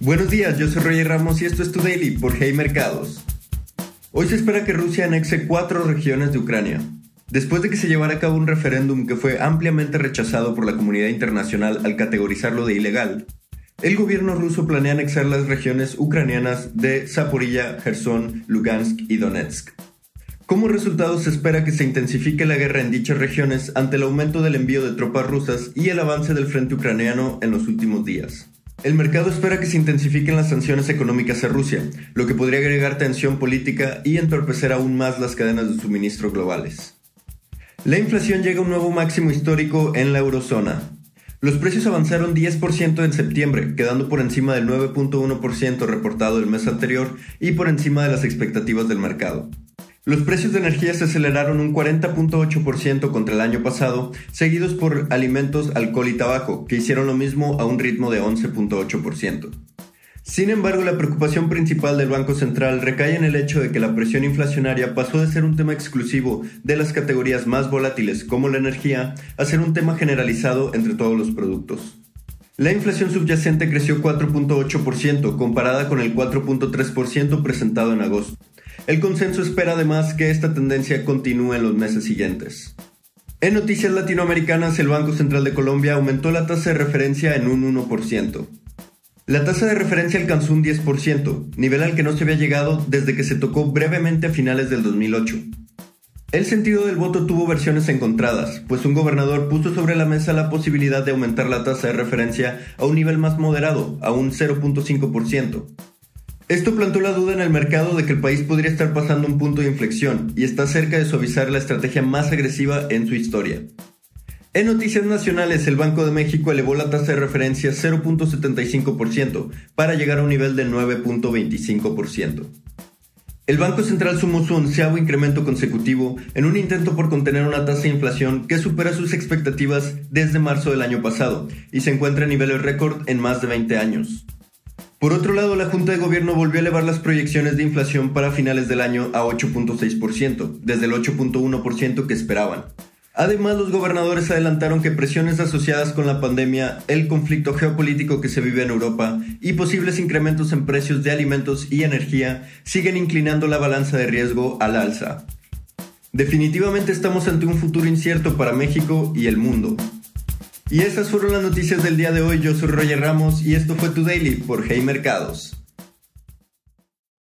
Buenos días, yo soy Roger Ramos y esto es Tu Daily por Hey Mercados. Hoy se espera que Rusia anexe cuatro regiones de Ucrania. Después de que se llevara a cabo un referéndum que fue ampliamente rechazado por la comunidad internacional al categorizarlo de ilegal, el gobierno ruso planea anexar las regiones ucranianas de Zaporilla, Gerson, Lugansk y Donetsk. Como resultado se espera que se intensifique la guerra en dichas regiones ante el aumento del envío de tropas rusas y el avance del frente ucraniano en los últimos días. El mercado espera que se intensifiquen las sanciones económicas a Rusia, lo que podría agregar tensión política y entorpecer aún más las cadenas de suministro globales. La inflación llega a un nuevo máximo histórico en la eurozona. Los precios avanzaron 10% en septiembre, quedando por encima del 9.1% reportado el mes anterior y por encima de las expectativas del mercado. Los precios de energía se aceleraron un 40.8% contra el año pasado, seguidos por alimentos, alcohol y tabaco, que hicieron lo mismo a un ritmo de 11.8%. Sin embargo, la preocupación principal del Banco Central recae en el hecho de que la presión inflacionaria pasó de ser un tema exclusivo de las categorías más volátiles como la energía a ser un tema generalizado entre todos los productos. La inflación subyacente creció 4.8% comparada con el 4.3% presentado en agosto. El consenso espera además que esta tendencia continúe en los meses siguientes. En noticias latinoamericanas, el Banco Central de Colombia aumentó la tasa de referencia en un 1%. La tasa de referencia alcanzó un 10%, nivel al que no se había llegado desde que se tocó brevemente a finales del 2008. El sentido del voto tuvo versiones encontradas, pues un gobernador puso sobre la mesa la posibilidad de aumentar la tasa de referencia a un nivel más moderado, a un 0.5%. Esto plantó la duda en el mercado de que el país podría estar pasando un punto de inflexión y está cerca de suavizar la estrategia más agresiva en su historia. En noticias nacionales, el Banco de México elevó la tasa de referencia 0.75% para llegar a un nivel de 9.25%. El Banco Central sumó su onceavo incremento consecutivo en un intento por contener una tasa de inflación que supera sus expectativas desde marzo del año pasado y se encuentra a niveles récord en más de 20 años. Por otro lado, la Junta de Gobierno volvió a elevar las proyecciones de inflación para finales del año a 8.6%, desde el 8.1% que esperaban. Además, los gobernadores adelantaron que presiones asociadas con la pandemia, el conflicto geopolítico que se vive en Europa y posibles incrementos en precios de alimentos y energía siguen inclinando la balanza de riesgo al alza. Definitivamente estamos ante un futuro incierto para México y el mundo. Y esas fueron las noticias del día de hoy. Yo soy Roger Ramos y esto fue Tu Daily por Hey Mercados.